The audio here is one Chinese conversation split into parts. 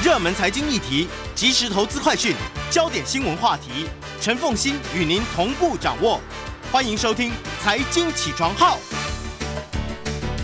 热门财经议题、即时投资快讯、焦点新闻话题，陈凤欣与您同步掌握。欢迎收听《财经起床号》。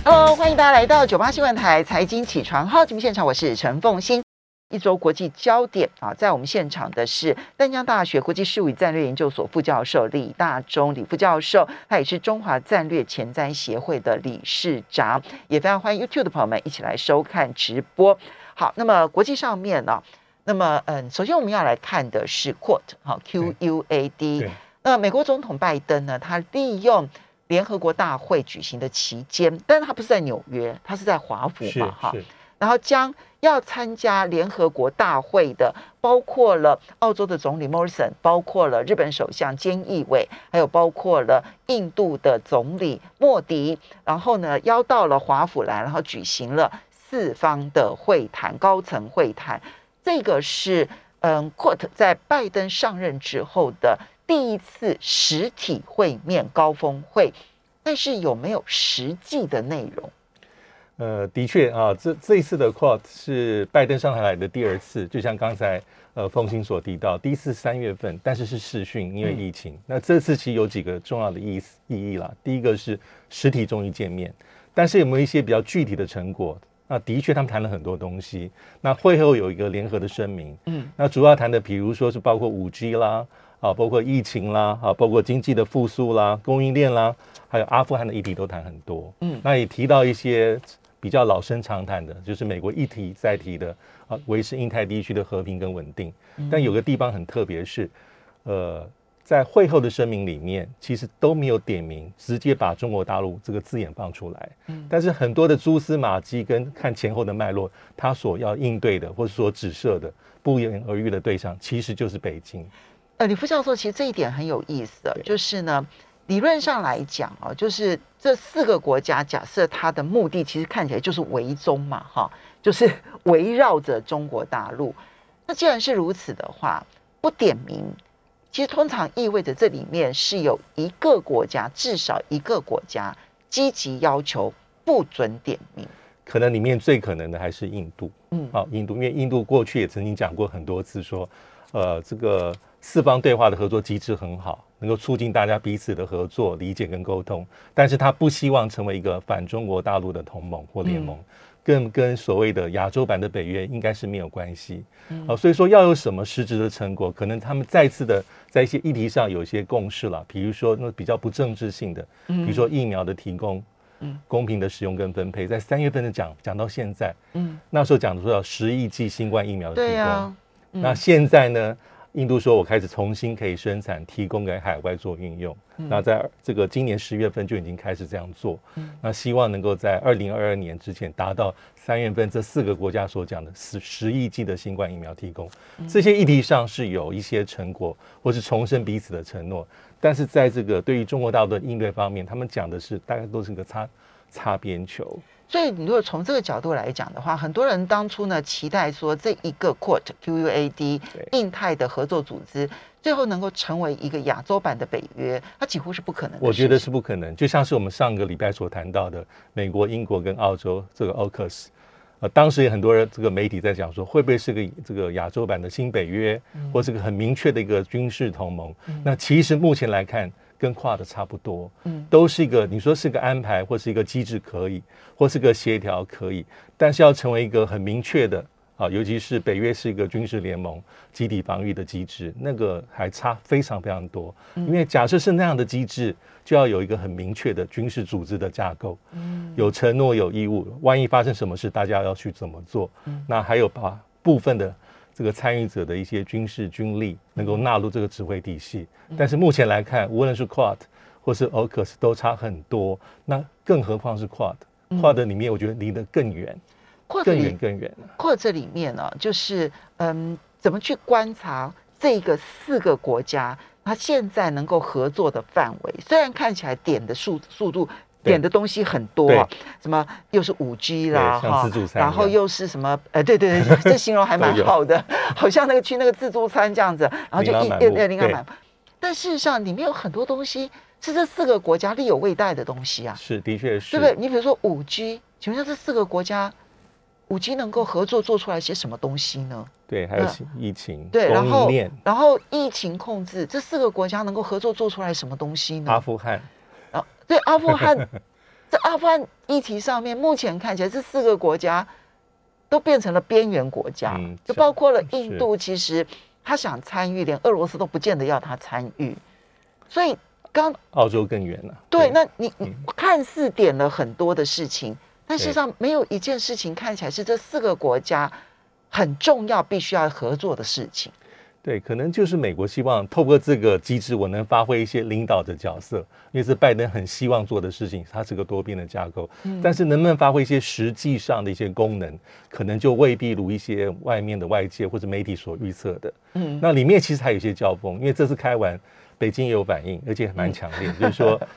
Hello，欢迎大家来到九八新闻台财经起床号节目现场，我是陈凤欣。一周国际焦点啊，在我们现场的是丹江大学国际事务与战略研究所副教授李大中李副教授，他也是中华战略前瞻协会的理事长，也非常欢迎 YouTube 的朋友们一起来收看直播。好，那么国际上面呢，那么嗯，首先我们要来看的是 Quad 好 Q U A D，那美国总统拜登呢，他利用联合国大会举行的期间，但是他不是在纽约，他是在华府嘛哈。然后将要参加联合国大会的，包括了澳洲的总理 Morrison，，包括了日本首相菅义伟，还有包括了印度的总理莫迪，然后呢邀到了华府来，然后举行了四方的会谈，高层会谈。这个是嗯，Quote 在拜登上任之后的第一次实体会面高峰会，但是有没有实际的内容？呃，的确啊，这这一次的 Quad 是拜登上台来的第二次，就像刚才呃凤兴所提到，第一次三月份，但是是视讯，因为疫情。那这次其实有几个重要的意思意义啦。第一个是实体终于见面，但是有没有一些比较具体的成果？那的确他们谈了很多东西。那会后有一个联合的声明，嗯，那主要谈的，比如说是包括五 G 啦，啊，包括疫情啦，啊，包括经济的复苏啦，供应链啦，还有阿富汗的议题都谈很多，嗯，那也提到一些。比较老生常谈的，就是美国一提再提的啊，维持印太地区的和平跟稳定。但有个地方很特别，是呃，在会后的声明里面，其实都没有点名，直接把中国大陆这个字眼放出来。嗯，但是很多的蛛丝马迹跟看前后的脉络，他所要应对的或者说指涉的不言而喻的对象，其实就是北京。呃，李副教授，其实这一点很有意思，就是呢。理论上来讲啊，就是这四个国家，假设它的目的其实看起来就是围中嘛，哈，就是围绕着中国大陆。那既然是如此的话，不点名，其实通常意味着这里面是有一个国家，至少一个国家积极要求不准点名。可能里面最可能的还是印度，嗯，好，印度，因为印度过去也曾经讲过很多次说，呃，这个。四方对话的合作机制很好，能够促进大家彼此的合作、理解跟沟通。但是他不希望成为一个反中国大陆的同盟或联盟，更跟所谓的亚洲版的北约应该是没有关系。好，所以说要有什么实质的成果，可能他们再次的在一些议题上有一些共识了。比如说那比较不政治性的，比如说疫苗的提供，嗯，公平的使用跟分配，在三月份的讲讲到现在，嗯，那时候讲的说要十亿剂新冠疫苗的提供，那现在呢？印度说：“我开始重新可以生产，提供给海外做运用。那在这个今年十月份就已经开始这样做。那希望能够在二零二二年之前达到三月份这四个国家所讲的十十亿剂的新冠疫苗提供。这些议题上是有一些成果，或是重申彼此的承诺。但是在这个对于中国大陆的应对方面，他们讲的是大概都是个擦擦边球。”所以，你如果从这个角度来讲的话，很多人当初呢期待说，这一个 QUAD 印太的合作组织，最后能够成为一个亚洲版的北约，它几乎是不可能。我觉得是不可能。就像是我们上个礼拜所谈到的，美国、英国跟澳洲这个 AUKUS，呃，当时也很多人这个媒体在讲说，会不会是个这个亚洲版的新北约，或是个很明确的一个军事同盟？那其实目前来看。跟跨的差不多，嗯，都是一个你说是个安排或是一个机制可以，或是个协调可以，但是要成为一个很明确的啊，尤其是北约是一个军事联盟，集体防御的机制，那个还差非常非常多。因为假设是那样的机制，就要有一个很明确的军事组织的架构，嗯，有承诺有义务，万一发生什么事，大家要去怎么做？嗯，那还有把部分的。这个参与者的一些军事军力能够纳入这个指挥体系，但是目前来看，无论是 Quad 或是 AUKUS 都差很多，那更何况是 Quad，Quad 里面我觉得离得更远，更远更远。Quad 这里面呢，就是嗯，怎么去观察这个四个国家，它现在能够合作的范围，虽然看起来点的速速度。点的东西很多，什么又是五 G 啦，哈，然后又是什么？哎，对对对，这形容还蛮好的，好像那个去那个自助餐这样子，然后就一一一零二满。但事实上，里面有很多东西是这四个国家力有未逮的东西啊。是，的确是，对不对？你比如说五 G，请问下这四个国家五 G 能够合作做出来些什么东西呢？对，还有疫情，对，然后，然后疫情控制，这四个国家能够合作做出来什么东西呢？阿富汗，啊，对，阿富汗，在阿富汗议题上面，目前看起来这四个国家都变成了边缘国家，就包括了印度，其实他想参与，连俄罗斯都不见得要他参与，所以刚澳洲更远了。对，那你你看似点了很多的事情。但事实上，没有一件事情看起来是这四个国家很重要、必须要合作的事情。对，可能就是美国希望透过这个机制，我能发挥一些领导的角色，因为是拜登很希望做的事情。它是个多边的架构，嗯但是能不能发挥一些实际上的一些功能，可能就未必如一些外面的外界或者媒体所预测的。嗯，那里面其实还有一些交锋，因为这次开完，北京也有反应，而且蛮强烈，就是说。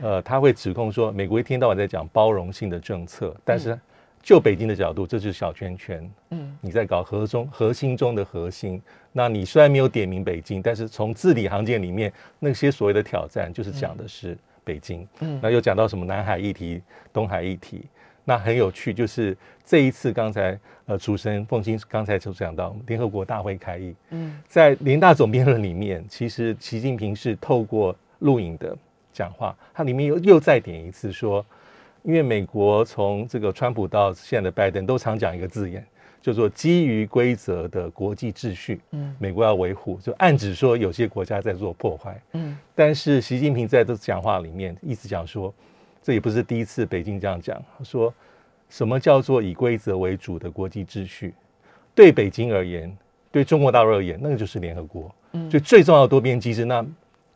呃，他会指控说，美国一天到晚在讲包容性的政策，但是就北京的角度，这就是小圈圈。嗯，你在搞核中核心中的核心。那你虽然没有点名北京，但是从字里行间里面那些所谓的挑战，就是讲的是北京。嗯，那又讲到什么南海议题、东海议题，那很有趣。就是这一次，刚才呃，主持人凤清刚才就讲到联合国大会开议。嗯，在联大总辩论里面，其实习近平是透过录影的。讲话，它里面又又再点一次说，因为美国从这个川普到现在的拜登都常讲一个字眼，叫做基于规则的国际秩序，嗯，美国要维护，就暗指说有些国家在做破坏，嗯，但是习近平在这讲话里面一直讲说，这也不是第一次北京这样讲，说什么叫做以规则为主的国际秩序，对北京而言，对中国大陆而言，那个就是联合国，嗯，所以最重要的多边机制，那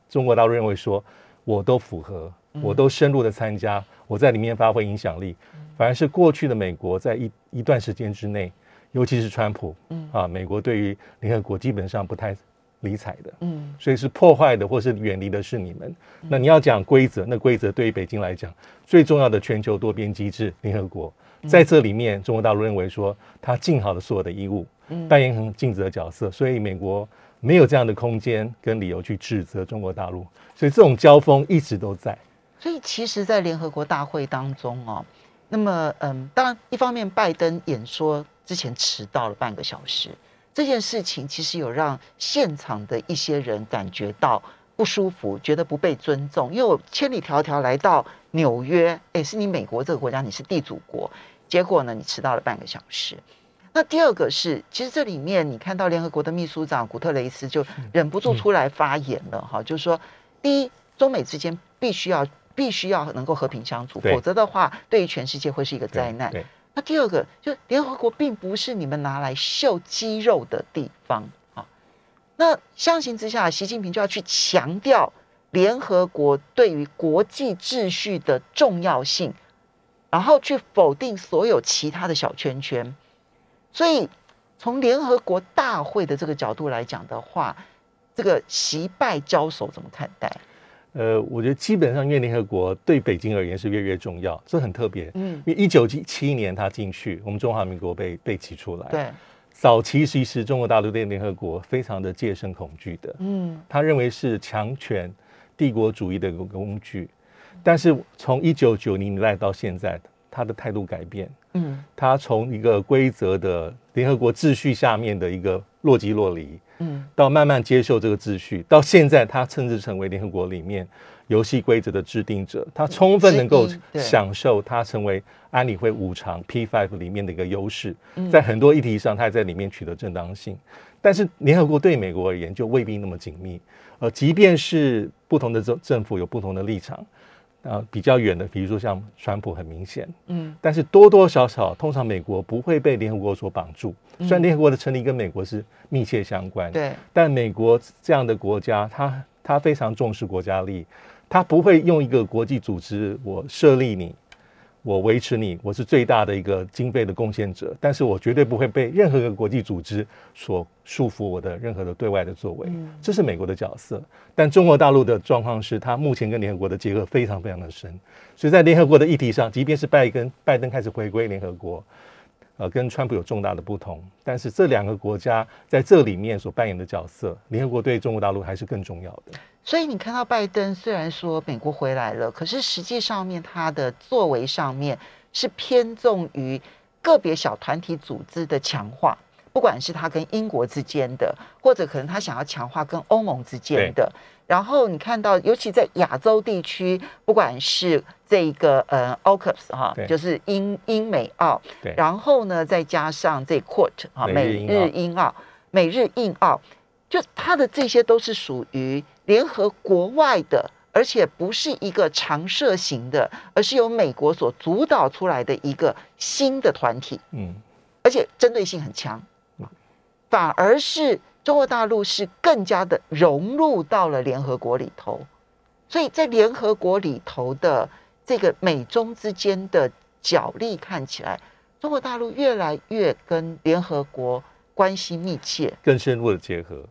中国大陆认为说。我都符合，我都深入的参加，我在里面发挥影响力。反而是过去的美国在一一段时间之内，尤其是川普，嗯啊，美国对于联合国基本上不太理睬的，嗯，所以是破坏的或是远离的是你们。那你要讲规则，那规则对于北京来讲，最重要的全球多边机制联合国，在这里面，中国大陆认为说他尽好了所有的义务，扮演很尽责的角色，所以美国。没有这样的空间跟理由去指责中国大陆，所以这种交锋一直都在。所以其实，在联合国大会当中哦，那么嗯，当然一方面拜登演说之前迟到了半个小时，这件事情其实有让现场的一些人感觉到不舒服，觉得不被尊重。因为我千里迢迢来到纽约，哎，是你美国这个国家，你是地主国，结果呢，你迟到了半个小时。那第二个是，其实这里面你看到联合国的秘书长古特雷斯就忍不住出来发言了哈，就是说，第一，中美之间必须要必须要能够和平相处，否则的话，对于全世界会是一个灾难。那第二个，就联合国并不是你们拿来秀肌肉的地方啊。那相形之下，习近平就要去强调联合国对于国际秩序的重要性，然后去否定所有其他的小圈圈。所以，从联合国大会的这个角度来讲的话，这个习拜交手怎么看待？呃，我觉得基本上，因为联合国对北京而言是越越重要，这很特别。嗯，因为一九七七年他进去，我们中华民国被被挤出来。对，早期其实中国大陆对联合国非常的戒慎恐惧的。嗯，他认为是强权帝国主义的一个工具，但是从一九九零年代到现在，他的态度改变。嗯，他从一个规则的联合国秩序下面的一个若即若离，嗯，到慢慢接受这个秩序，到现在他甚至成为联合国里面游戏规则的制定者，他充分能够享受他成为安理会五常 P five 里面的一个优势，在很多议题上，他也在里面取得正当性。但是联合国对美国而言就未必那么紧密，呃，即便是不同的政政府有不同的立场。啊，比较远的，比如说像川普，很明显，嗯，但是多多少少，通常美国不会被联合国所绑住。虽然联合国的成立跟美国是密切相关，对，但美国这样的国家，他他非常重视国家利益，他不会用一个国际组织，我设立你。我维持你，我是最大的一个经费的贡献者，但是我绝对不会被任何一个国际组织所束缚我的任何的对外的作为，这是美国的角色。但中国大陆的状况是，它目前跟联合国的结合非常非常的深，所以在联合国的议题上，即便是拜登拜登开始回归联合国。呃，跟川普有重大的不同，但是这两个国家在这里面所扮演的角色，联合国对中国大陆还是更重要的。所以你看到拜登虽然说美国回来了，可是实际上面他的作为上面是偏重于个别小团体组织的强化，不管是他跟英国之间的，或者可能他想要强化跟欧盟之间的。然后你看到，尤其在亚洲地区，不管是这个呃 AUKUS 哈，就是英英美澳，然后呢再加上这 QUAT 哈，美日英澳，美日印澳，就他的这些都是属于联合国外的，而且不是一个常设型的，而是由美国所主导出来的一个新的团体，嗯，而且针对性很强，反而是。中国大陆是更加的融入到了联合国里头，所以在联合国里头的这个美中之间的角力看起来，中国大陆越来越跟联合国关系密切，更深入的结合，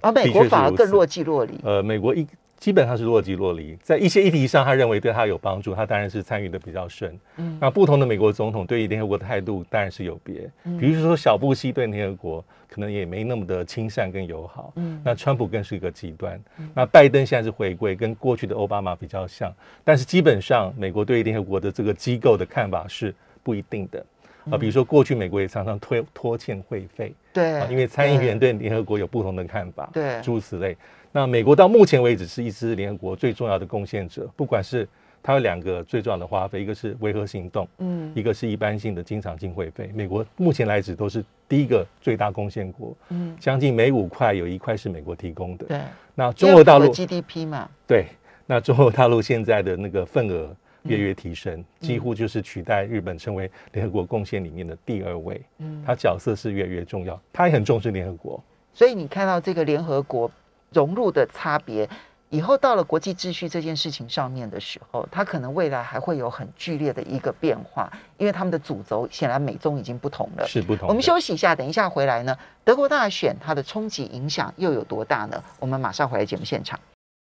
而美国反而更若即若离。呃，美国一。基本上是若即若离，在一些议题上，他认为对他有帮助，他当然是参与的比较深。嗯，那不同的美国总统对于联合国的态度当然是有别。比如说小布希对联合国可能也没那么的亲善跟友好。嗯，那川普更是一个极端。那拜登现在是回归，跟过去的奥巴马比较像，但是基本上美国对于联合国的这个机构的看法是不一定的。啊，比如说过去美国也常常拖拖欠会费。对，因为参议员对联合国有不同的看法。对，诸如此类。那美国到目前为止是一支联合国最重要的贡献者，不管是它有两个最重要的花费，一个是维和行动，嗯，一个是一般性的经常性会费。美国目前来止都是第一个最大贡献国，嗯，将近每五块有一块是美国提供的。对，那中国大陆 GDP 嘛，对，那中国大陆现在的那个份额月月提升，几乎就是取代日本成为联合国贡献里面的第二位。嗯，他角色是越来越重要，他也很重视联合国。所以你看到这个联合国。融入的差别，以后到了国际秩序这件事情上面的时候，它可能未来还会有很剧烈的一个变化，因为他们的主轴显然美中已经不同了，是不同。我们休息一下，等一下回来呢，德国大选它的冲击影响又有多大呢？我们马上回来节目现场。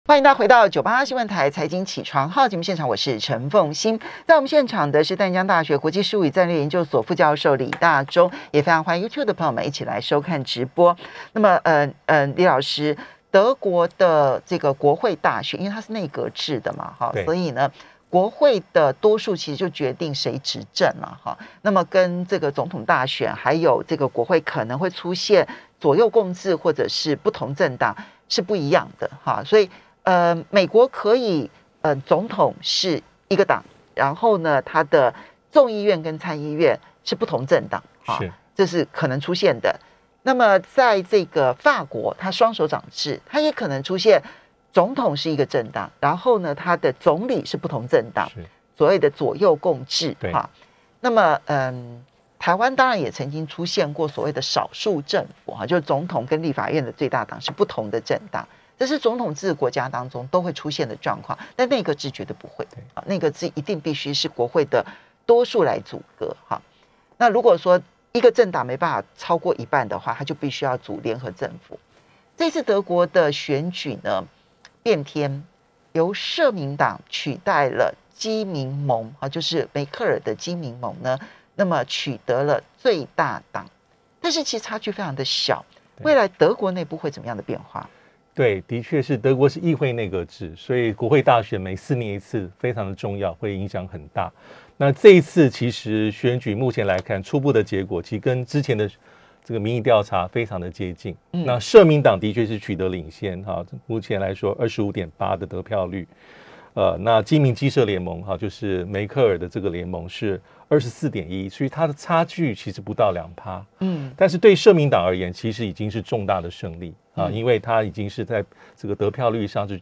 欢迎大家回到九八新闻台财经起床号节目现场，我是陈凤欣。在我们现场的是淡江大学国际事务与战略研究所副教授李大中，也非常欢迎 YouTube 的朋友们一起来收看直播。那么，呃呃，李老师。德国的这个国会大选，因为它是内阁制的嘛，哈，所以呢，国会的多数其实就决定谁执政了，哈。那么跟这个总统大选，还有这个国会可能会出现左右共治或者是不同政党是不一样的，哈。所以，呃，美国可以，呃，总统是一个党，然后呢，他的众议院跟参议院是不同政党，哈，这是可能出现的。那么，在这个法国，它双手掌制，它也可能出现总统是一个政党，然后呢，他的总理是不同政党，所谓的左右共治哈。那么，嗯，台湾当然也曾经出现过所谓的少数政府哈，就是总统跟立法院的最大党是不同的政党，这是总统制国家当中都会出现的状况，但内阁制绝对不会啊，内阁制一定必须是国会的多数来阻隔哈。那如果说，一个政党没办法超过一半的话，他就必须要组联合政府。这次德国的选举呢，变天，由社民党取代了基民盟啊，就是梅克尔的基民盟呢，那么取得了最大党。但是其实差距非常的小。未来德国内部会怎么样的变化？对，的确是德国是议会内阁制，所以国会大选每四年一次，非常的重要，会影响很大。那这一次其实选举目前来看，初步的结果其实跟之前的这个民意调查非常的接近。那社民党的确是取得领先哈，目前来说二十五点八的得票率。呃，那基民基社联盟哈，就是梅克尔的这个联盟是二十四点一，所以它的差距其实不到两趴。嗯，但是对社民党而言，其实已经是重大的胜利啊，因为它已经是在这个得票率上是。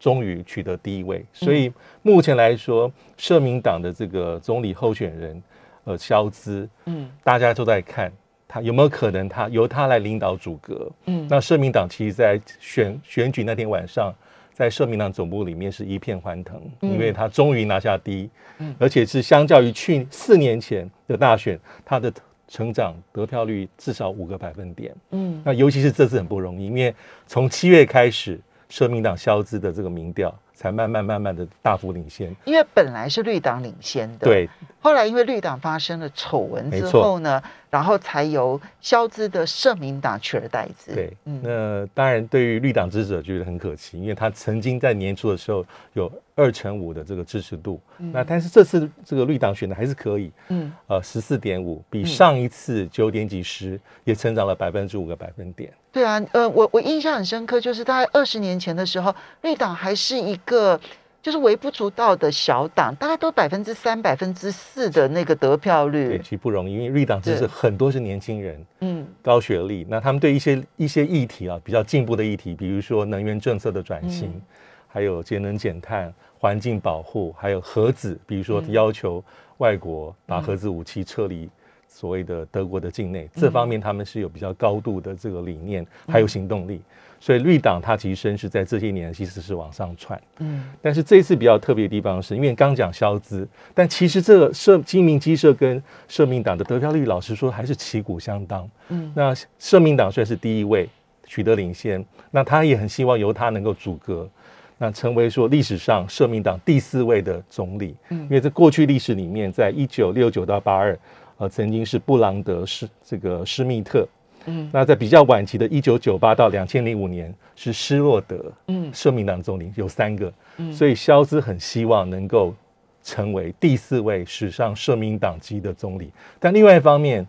终于取得第一位，所以目前来说，社民党的这个总理候选人，呃，肖兹，嗯，大家都在看他有没有可能他由他来领导组阁，嗯，那社民党其实，在选选举那天晚上，在社民党总部里面是一片欢腾，因为他终于拿下第一，嗯，而且是相较于去四年前的大选，他的成长得票率至少五个百分点，嗯，那尤其是这次很不容易，因为从七月开始。社民党消资的这个民调才慢慢慢慢的大幅领先，因为本来是绿党领先的，对，后来因为绿党发生了丑闻之后呢，然后才由肖兹的社民党取而代之。对，那当然对于绿党支持者觉得很可惜，因为他曾经在年初的时候有二成五的这个支持度，那但是这次这个绿党选的还是可以，嗯，呃，十四点五，比上一次九点几十也成长了百分之五个百分点。对啊，呃，我我印象很深刻，就是大概二十年前的时候，绿党还是一个。就是微不足道的小党，大概都百分之三、百分之四的那个得票率，对，其实不容易，因为绿党就是很多是年轻人，嗯，高学历，那他们对一些一些议题啊，比较进步的议题，比如说能源政策的转型，还有节能减碳、环境保护，还有核子，比如说要求外国把核子武器撤离所谓的德国的境内，这方面他们是有比较高度的这个理念，还有行动力。所以绿党它其实是在这些年其实是往上窜，嗯，但是这一次比较特别的地方是，因为刚讲消资，但其实这个社基民基社跟社民党的得票率，老实说还是旗鼓相当，嗯，那社民党虽然是第一位取得领先，那他也很希望由他能够阻隔，那成为说历史上社民党第四位的总理，嗯，因为在过去历史里面，在一九六九到八二，呃，曾经是布朗德施这个施密特。嗯，那在比较晚期的1998到2005年是施洛德，嗯，社民党总理有三个，嗯，所以肖兹很希望能够成为第四位史上社民党籍的总理。但另外一方面，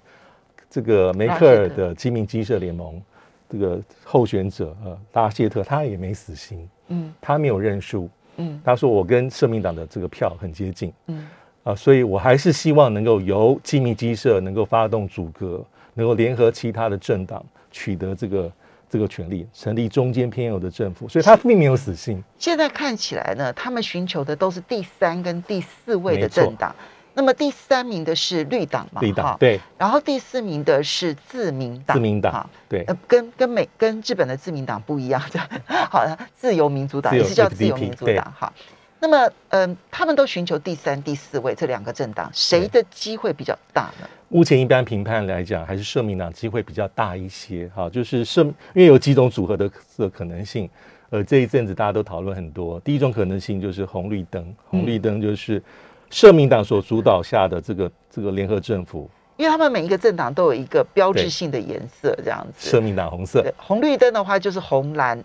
这个梅克尔的基民基社联盟这个候选者呃拉谢特他也没死心，嗯，他没有认输，嗯，他说我跟社民党的这个票很接近，嗯，啊，所以我还是希望能够由基民基社能够发动阻隔。能够联合其他的政党取得这个这个权利，成立中间偏右的政府，所以他并没有死心。现在看起来呢，他们寻求的都是第三跟第四位的政党。那么第三名的是绿党嘛？绿党对。然后第四名的是自民党。自民党对。呃，跟跟美跟日本的自民党不一样，好，自由民主党也是叫自由民主党。好，那么嗯，他们都寻求第三、第四位这两个政党，谁的机会比较大呢？目前一般评判来讲，还是社民党机会比较大一些。哈，就是社，因为有几种组合的的可能性。呃，这一阵子大家都讨论很多。第一种可能性就是红绿灯，红绿灯就是社民党所主导下的这个这个联合政府。因为他们每一个政党都有一个标志性的颜色，这样子。社民党红色。红绿灯的话就是红蓝，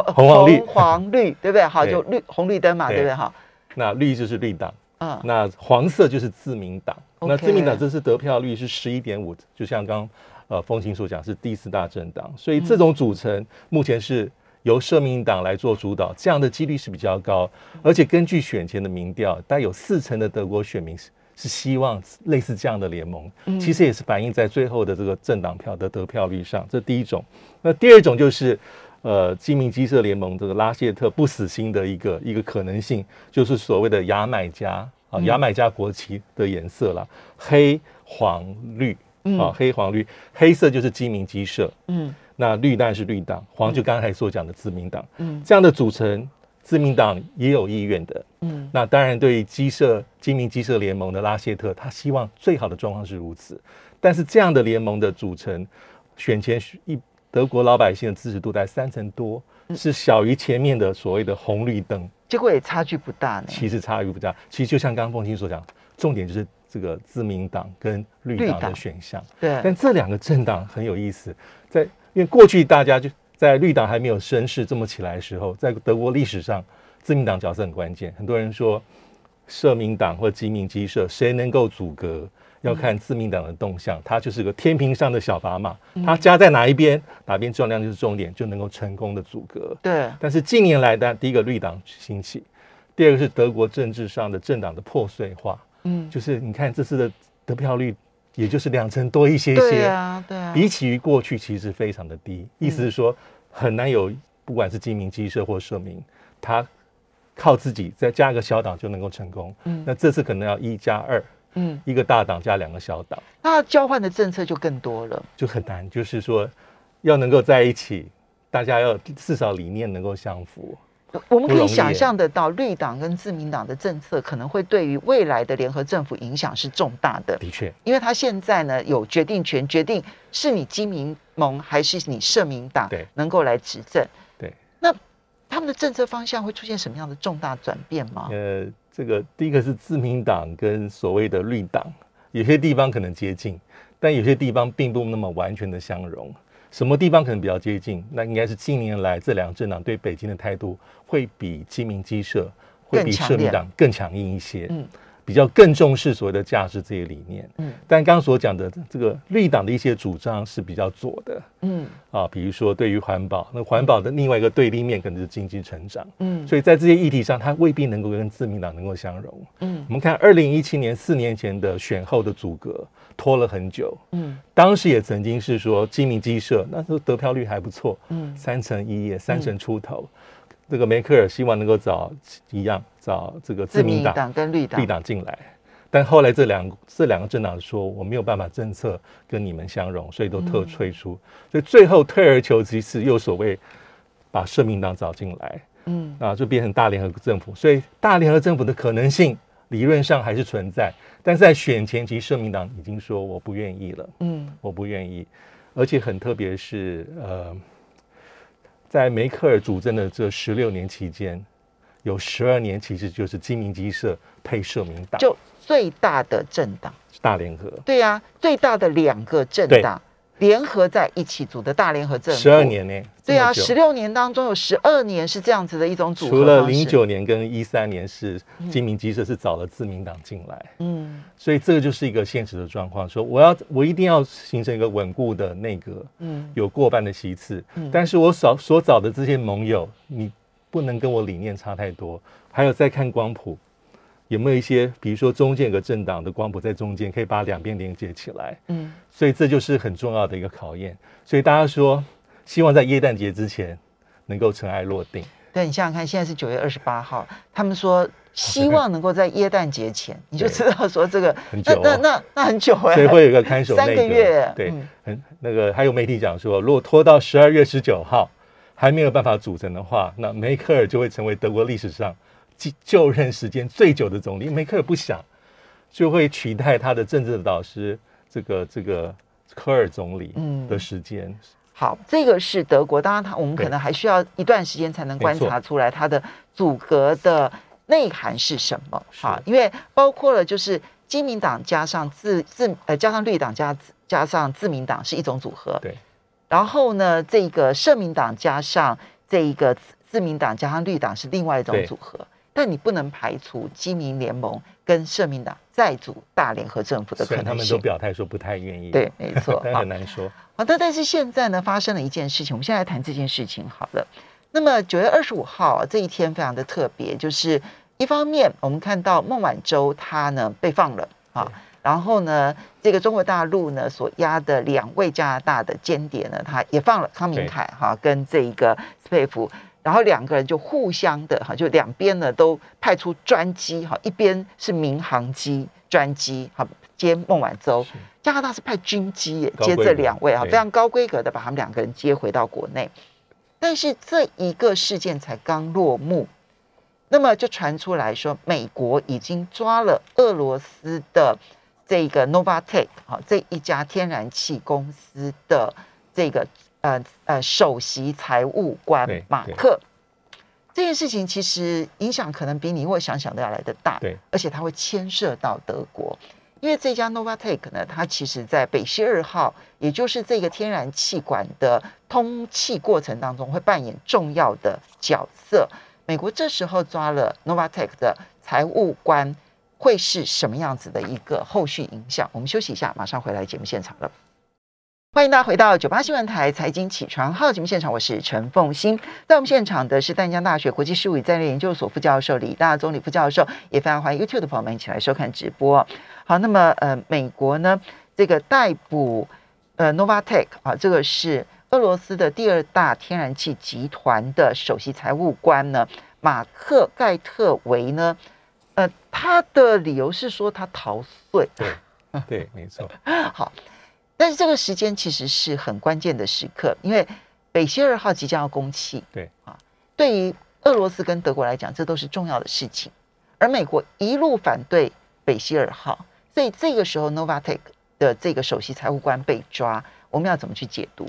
红黄绿，黄绿，对不对？好，就绿红绿灯嘛，对不对？哈。那绿就是绿党。嗯。那黄色就是自民党。那自民党这次得票率是十一点五，就像刚呃风清所讲是第四大政党，所以这种组成目前是由社民党来做主导，这样的几率是比较高。而且根据选前的民调，大概有四成的德国选民是是希望类似这样的联盟，其实也是反映在最后的这个政党票的得票率上。这第一种。那第二种就是呃基民基社联盟这个拉谢特不死心的一个一个可能性，就是所谓的牙买加。啊，牙买加国旗的颜色啦，黑黄绿啊，黑黄绿，黑色就是基民基社，嗯，那绿当然是绿党，黄就刚才所讲的自民党，嗯，这样的组成，自民党也有意愿的，嗯，那当然对于基社基民基社联盟的拉谢特，他希望最好的状况是如此，但是这样的联盟的组成，选前一德国老百姓的支持度在三成多，是小于前面的所谓的红绿灯。结果也差距不大呢。其实差距不大，其实就像刚刚凤清所讲，重点就是这个自民党跟绿党的选项。对。但这两个政党很有意思，在因为过去大家就在绿党还没有声势这么起来的时候，在德国历史上，自民党角色很关键。很多人说，社民党或基民基社谁能够阻隔？要看自民党的动向，它就是个天平上的小砝码，它加在哪一边，哪边重量就是重点，就能够成功的阻隔。对。但是近年来的第一个绿党兴起，第二个是德国政治上的政党的破碎化。嗯。就是你看这次的得票率，也就是两成多一些些。对啊，对啊。比起于过去，其实非常的低。意思是说，很难有不管是基民基社或社民，他靠自己再加一个小党就能够成功。嗯。那这次可能要一加二。嗯，一个大党加两个小党，那交换的政策就更多了，就很难。就是说，要能够在一起，大家要至少理念能够相符。我们可以想象得到，绿党跟自民党的政策可能会对于未来的联合政府影响是重大的。的确，因为他现在呢有决定权，决定是你基民盟还是你社民党能够来执政。对，那他们的政策方向会出现什么样的重大转变吗？呃。这个第一个是自民党跟所谓的绿党，有些地方可能接近，但有些地方并不那么完全的相容。什么地方可能比较接近？那应该是近年来这两个政党对北京的态度会比基民基社会比社民党更强硬一些。嗯。比较更重视所谓的价值这些理念，嗯，但刚刚所讲的这个绿党的一些主张是比较左的，嗯，啊，比如说对于环保，那环保的另外一个对立面可能是经济成长，嗯，所以在这些议题上，它未必能够跟自民党能够相容，嗯，我们看二零一七年四年前的选后的阻隔拖了很久，嗯，当时也曾经是说基民基社那时候得票率还不错，嗯，三成一，三成出头。这个梅克尔希望能够找一样找这个自民党跟绿党。绿党进来，但后来这两这两个政党说我没有办法政策跟你们相容，所以都特退出，所以最后退而求其次，又所谓把社民党找进来，嗯，啊，就变成大联合政府。所以大联合政府的可能性理论上还是存在，但是在选前期，社民党已经说我不愿意了，嗯，我不愿意，而且很特别是呃。在梅克尔主政的这十六年期间，有十二年其实就是基民基社配社民党，就最大的政党大联合。对呀，最大的两个政党。联合在一起组的大联合政府，十二年呢？对啊，十六年当中有十二年是这样子的一种组合。除了零九年跟一三年是金明基社是找了自民党进来，嗯，所以这个就是一个现实的状况。说我要我一定要形成一个稳固的内阁，嗯，有过半的席次，嗯但是我所所找的这些盟友，你不能跟我理念差太多。还有再看光谱。有没有一些，比如说中间有个政党的光谱在中间，可以把两边连接起来？嗯，所以这就是很重要的一个考验。所以大家说，希望在耶诞节之前能够尘埃落定。对你想想看，现在是九月二十八号，他们说希望能够在耶诞节前，你就知道说这个很久，那那那很久哎，所以会有一个看守三个月。对，很那个还有媒体讲说，如果拖到十二月十九号还没有办法组成的话，那梅克尔就会成为德国历史上。就任时间最久的总理梅克尔不想，就会取代他的政治的导师这个这个科尔总理的时间。好，这个是德国，当然他我们可能还需要一段时间才能观察出来它的阻隔的内涵是什么。好，因为包括了就是基民党加上自自呃加上绿党加加上自民党是一种组合。对，然后呢，这个社民党加上这一个自民党加上绿党是另外一种组合。但你不能排除基民联盟跟社民党再组大联合政府的可能性。他们都表态说不太愿意。对，没错，很难说。好的，但是现在呢，发生了一件事情，我们现在来谈这件事情好了。那么九月二十五号这一天非常的特别，就是一方面我们看到孟晚舟她呢被放了啊，然后呢，这个中国大陆呢所押的两位加拿大的间谍呢，他也放了康明凯哈跟这一个斯佩夫。然后两个人就互相的哈，就两边呢都派出专机哈，一边是民航机专机哈接孟晚舟，加拿大是派军机接这两位啊，非常高规格的把他们两个人接回到国内。但是这一个事件才刚落幕，那么就传出来说，美国已经抓了俄罗斯的这个 Novatek 哈这一家天然气公司的这个。呃呃，首席财务官马克，这件事情其实影响可能比你我想想都要来的大，对，而且它会牵涉到德国，因为这家 Novatek 呢，它其实在北溪二号，也就是这个天然气管的通气过程当中会扮演重要的角色。美国这时候抓了 Novatek 的财务官，会是什么样子的一个后续影响？我们休息一下，马上回来节目现场了。欢迎大家回到九八新闻台财经起床号节目现场，我是陈凤欣。在我们现场的是淡江大学国际事务与战略研究所副教授李大宗李副教授，也非常欢迎 YouTube 的朋友们一起来收看直播。好，那么呃，美国呢这个逮捕呃 Novatek 啊，这个是俄罗斯的第二大天然气集团的首席财务官呢，马克盖特维呢，呃，他的理由是说他逃税。对，对，没错。好。但是这个时间其实是很关键的时刻，因为北溪二号即将要供气，对啊，对于俄罗斯跟德国来讲，这都是重要的事情。而美国一路反对北溪二号，所以这个时候 Novatek 的这个首席财务官被抓，我们要怎么去解读？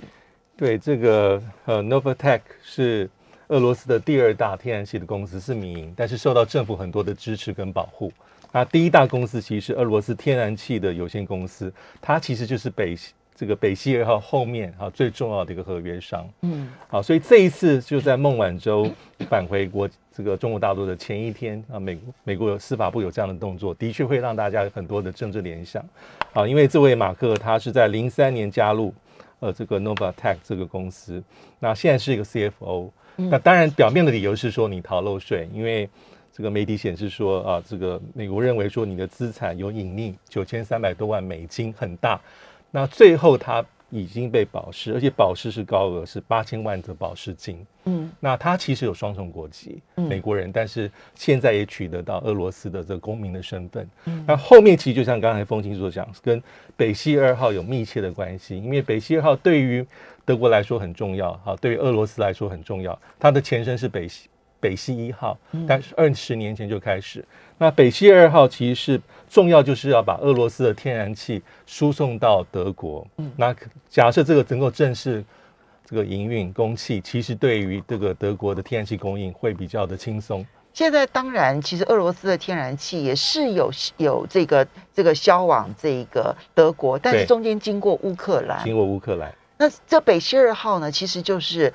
对，这个呃 Novatek 是俄罗斯的第二大天然气的公司，是民营，但是受到政府很多的支持跟保护。那第一大公司其实是俄罗斯天然气的有限公司，它其实就是北这个北溪二号后面啊最重要的一个合约商。嗯，好，所以这一次就在孟晚舟返回国这个中国大陆的前一天啊，美美国有司法部有这样的动作，的确会让大家有很多的政治联想。啊，因为这位马克他是在零三年加入呃这个 Novatech 这个公司，那现在是一个 CFO。那当然表面的理由是说你逃漏税，因为。这个媒体显示说啊，这个美国认为说你的资产有隐匿九千三百多万美金，很大。那最后他已经被保释，而且保释是高额，是八千万的保释金。嗯，那他其实有双重国籍，美国人，但是现在也取得到俄罗斯的这个公民的身份。嗯，那后面其实就像刚才风清所讲，跟北溪二号有密切的关系，因为北溪二号对于德国来说很重要，哈，对于俄罗斯来说很重要，它的前身是北溪。北溪一号，但是二十年前就开始。那北溪二号其实是重要，就是要把俄罗斯的天然气输送到德国。嗯，那假设这个能够正式这个营运供气，其实对于这个德国的天然气供应会比较的轻松。现在当然，其实俄罗斯的天然气也是有有这个这个销往这个德国，但是中间经过乌克兰，经过乌克兰。那这北溪二号呢，其实就是。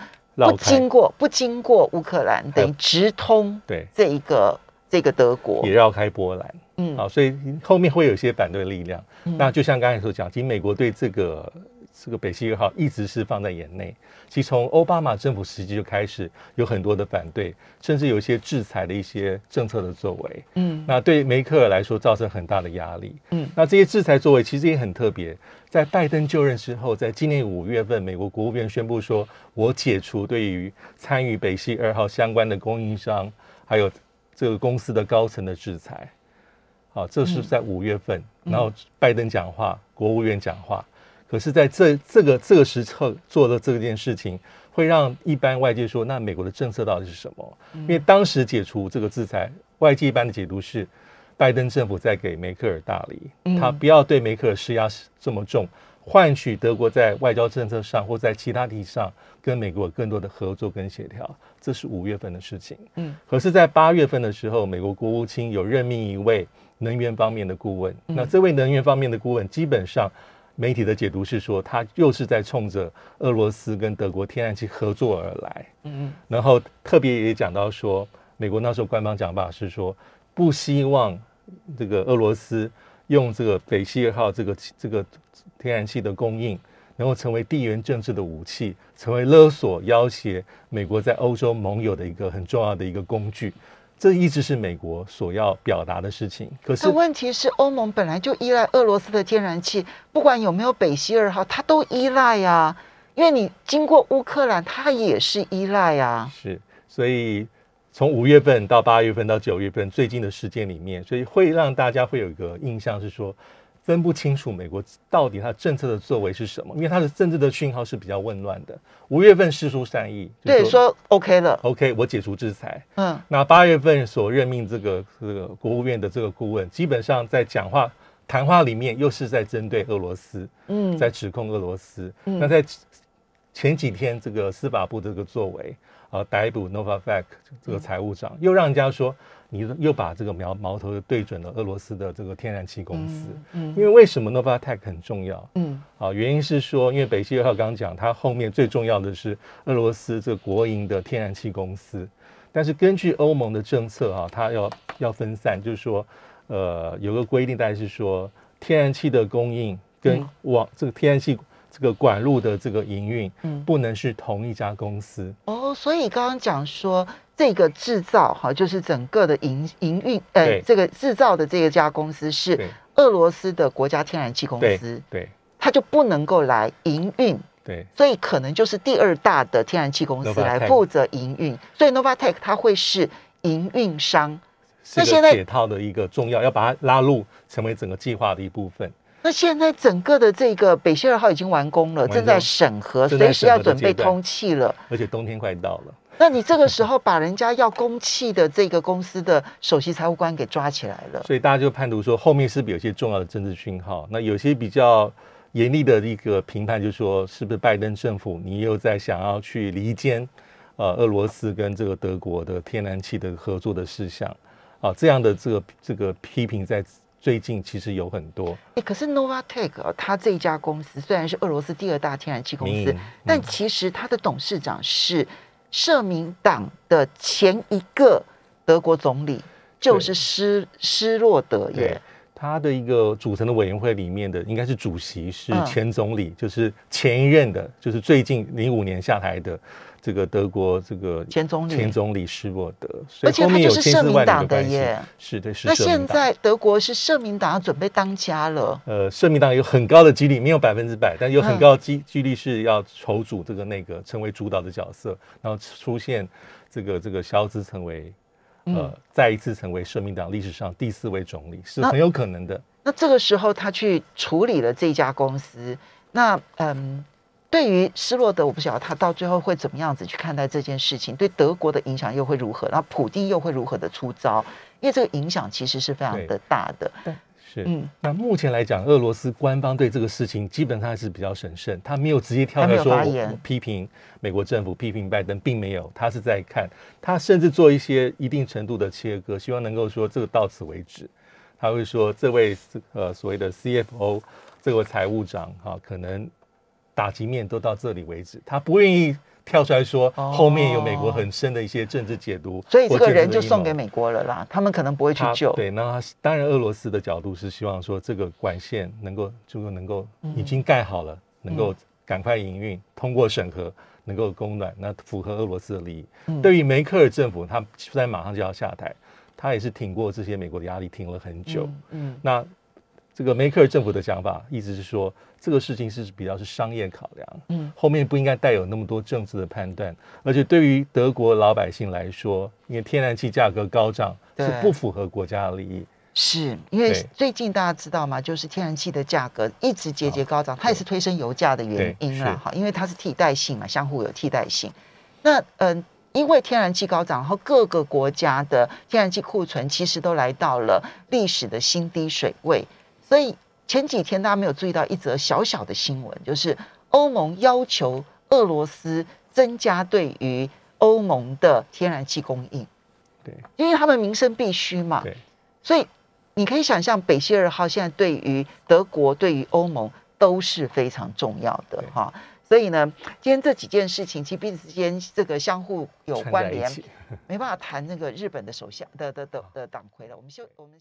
不经过不经过乌克兰，等于直通对。这一个这个德国，也绕开波兰，嗯，好，所以后面会有一些反对力量。那就像刚才所讲，其实美国对这个这个北溪二号一直是放在眼内。其实从奥巴马政府时期就开始有很多的反对，甚至有一些制裁的一些政策的作为。嗯，那对梅克尔来说造成很大的压力。嗯，那这些制裁作为其实也很特别。在拜登就任之后，在今年五月份，美国国务院宣布说，我解除对于参与北溪二号相关的供应商还有这个公司的高层的制裁。好，这是在五月份，然后拜登讲话，国务院讲话。可是，在这这个这个时刻做的这件事情，会让一般外界说，那美国的政策到底是什么？因为当时解除这个制裁，外界一般的解读是。拜登政府在给梅克尔大礼，他不要对梅克尔施压这么重，换取德国在外交政策上或在其他题上跟美国更多的合作跟协调。这是五月份的事情。嗯，可是，在八月份的时候，美国国务卿有任命一位能源方面的顾问。那这位能源方面的顾问，基本上媒体的解读是说，他又是在冲着俄罗斯跟德国天然气合作而来。嗯嗯，然后特别也讲到说，美国那时候官方讲法是说，不希望。这个俄罗斯用这个北溪二号这个这个天然气的供应，能够成为地缘政治的武器，成为勒索要挟美国在欧洲盟友的一个很重要的一个工具，这一直是美国所要表达的事情。可是问题是，欧盟本来就依赖俄罗斯的天然气，不管有没有北溪二号，它都依赖呀。因为你经过乌克兰，它也是依赖呀。是，所以。从五月份到八月份到九月份最近的时间里面，所以会让大家会有一个印象是说，分不清楚美国到底它政策的作为是什么，因为它的政治的讯号是比较混乱的。五月份释出善意，对，说 OK 了，OK，我解除制裁。嗯，那八月份所任命这个这个国务院的这个顾问，基本上在讲话谈话里面又是在针对俄罗斯，嗯，在指控俄罗斯。那在前几天这个司法部这个作为。啊，逮捕 Novavac 这个财务长，又让人家说你又把这个苗矛头对准了俄罗斯的这个天然气公司。嗯，因为为什么 Novatech 很重要？嗯，啊，原因是说，因为北溪二号刚刚讲，它后面最重要的是俄罗斯这个国营的天然气公司。但是根据欧盟的政策啊，它要要分散，就是说，呃，有个规定，大概是说天然气的供应跟往这个天然气。这个管路的这个营运，嗯，不能是同一家公司。哦。所以刚刚讲说，这个制造哈，就是整个的营营运，呃，这个制造的这一家公司是俄罗斯的国家天然气公司，对，它就不能够来营运，对，所以可能就是第二大的天然气公司来负责营运，所以 Novatech 它会是营运商，那现在解套的一个重要，要把它拉入成为整个计划的一部分。那现在整个的这个北溪二号已经完工了，正在审核，随时要准备通气了。而且冬天快到了，那你这个时候把人家要供气的这个公司的首席财务官给抓起来了，所以大家就判读说后面是不是有些重要的政治讯号？那有些比较严厉的一个评判，就是说是不是拜登政府你又在想要去离间呃俄罗斯跟这个德国的天然气的合作的事项？啊，这样的这个这个批评在最近其实有很多。哎，可是 Novatek 它这一家公司虽然是俄罗斯第二大天然气公司，但其实它的董事长是社民党的前一个德国总理，就是施施洛德耶。他的一个组成的委员会里面的应该是主席是前总理，就是前一任的，就是最近零五年下台的这个德国这个前总理前总理施洛德，而且他就是社民党的耶，是的，是。那现在德国是社民党准备当家了，呃，社民党有很高的几率，没有百分之百，但有很高的几几率是要筹组这个那个成为主导的角色，然后出现这个这个肖兹成为。呃，再一次成为社民党历史上第四位总理是很有可能的。那这个时候他去处理了这家公司，那嗯，对于施洛德，我不晓得他到最后会怎么样子去看待这件事情，对德国的影响又会如何？然后普京又会如何的出招？因为这个影响其实是非常的大的。对。是，嗯，那目前来讲，俄罗斯官方对这个事情基本上还是比较审慎，他没有直接跳出来说批评美国政府、批评拜登，并没有，他是在看，他甚至做一些一定程度的切割，希望能够说这个到此为止。他会说，这位呃所谓的 CFO 这位财务长哈，可能打击面都到这里为止，他不愿意。跳出来说，后面有美国很深的一些政治解读，所以这个人就送给美国了啦。他们可能不会去救。对，那当然，俄罗斯的角度是希望说，这个管线能够就能够已经盖好了，能够赶快营运，通过审核，能够供暖，那符合俄罗斯的利益。对于梅克尔政府，他现在马上就要下台，他也是挺过这些美国的压力，挺了很久。嗯，那。这个梅克尔政府的想法，意思是说，这个事情是比较是商业考量，嗯，后面不应该带有那么多政治的判断，而且对于德国老百姓来说，因为天然气价格高涨是不符合国家的利益，是因为最近大家知道吗？就是天然气的价格一直节节高涨，它也是推升油价的原因啊，哈，因为它是替代性嘛，相互有替代性。那嗯，因为天然气高涨，然后各个国家的天然气库存其实都来到了历史的新低水位。所以前几天大家没有注意到一则小小的新闻，就是欧盟要求俄罗斯增加对于欧盟的天然气供应。对，因为他们民生必须嘛。对。所以你可以想象，北溪二号现在对于德国、对于欧盟都是非常重要的哈。所以呢，今天这几件事情其实彼此之间这个相互有关联，没办法谈那个日本的首相的的的的党魁了。我们休我们。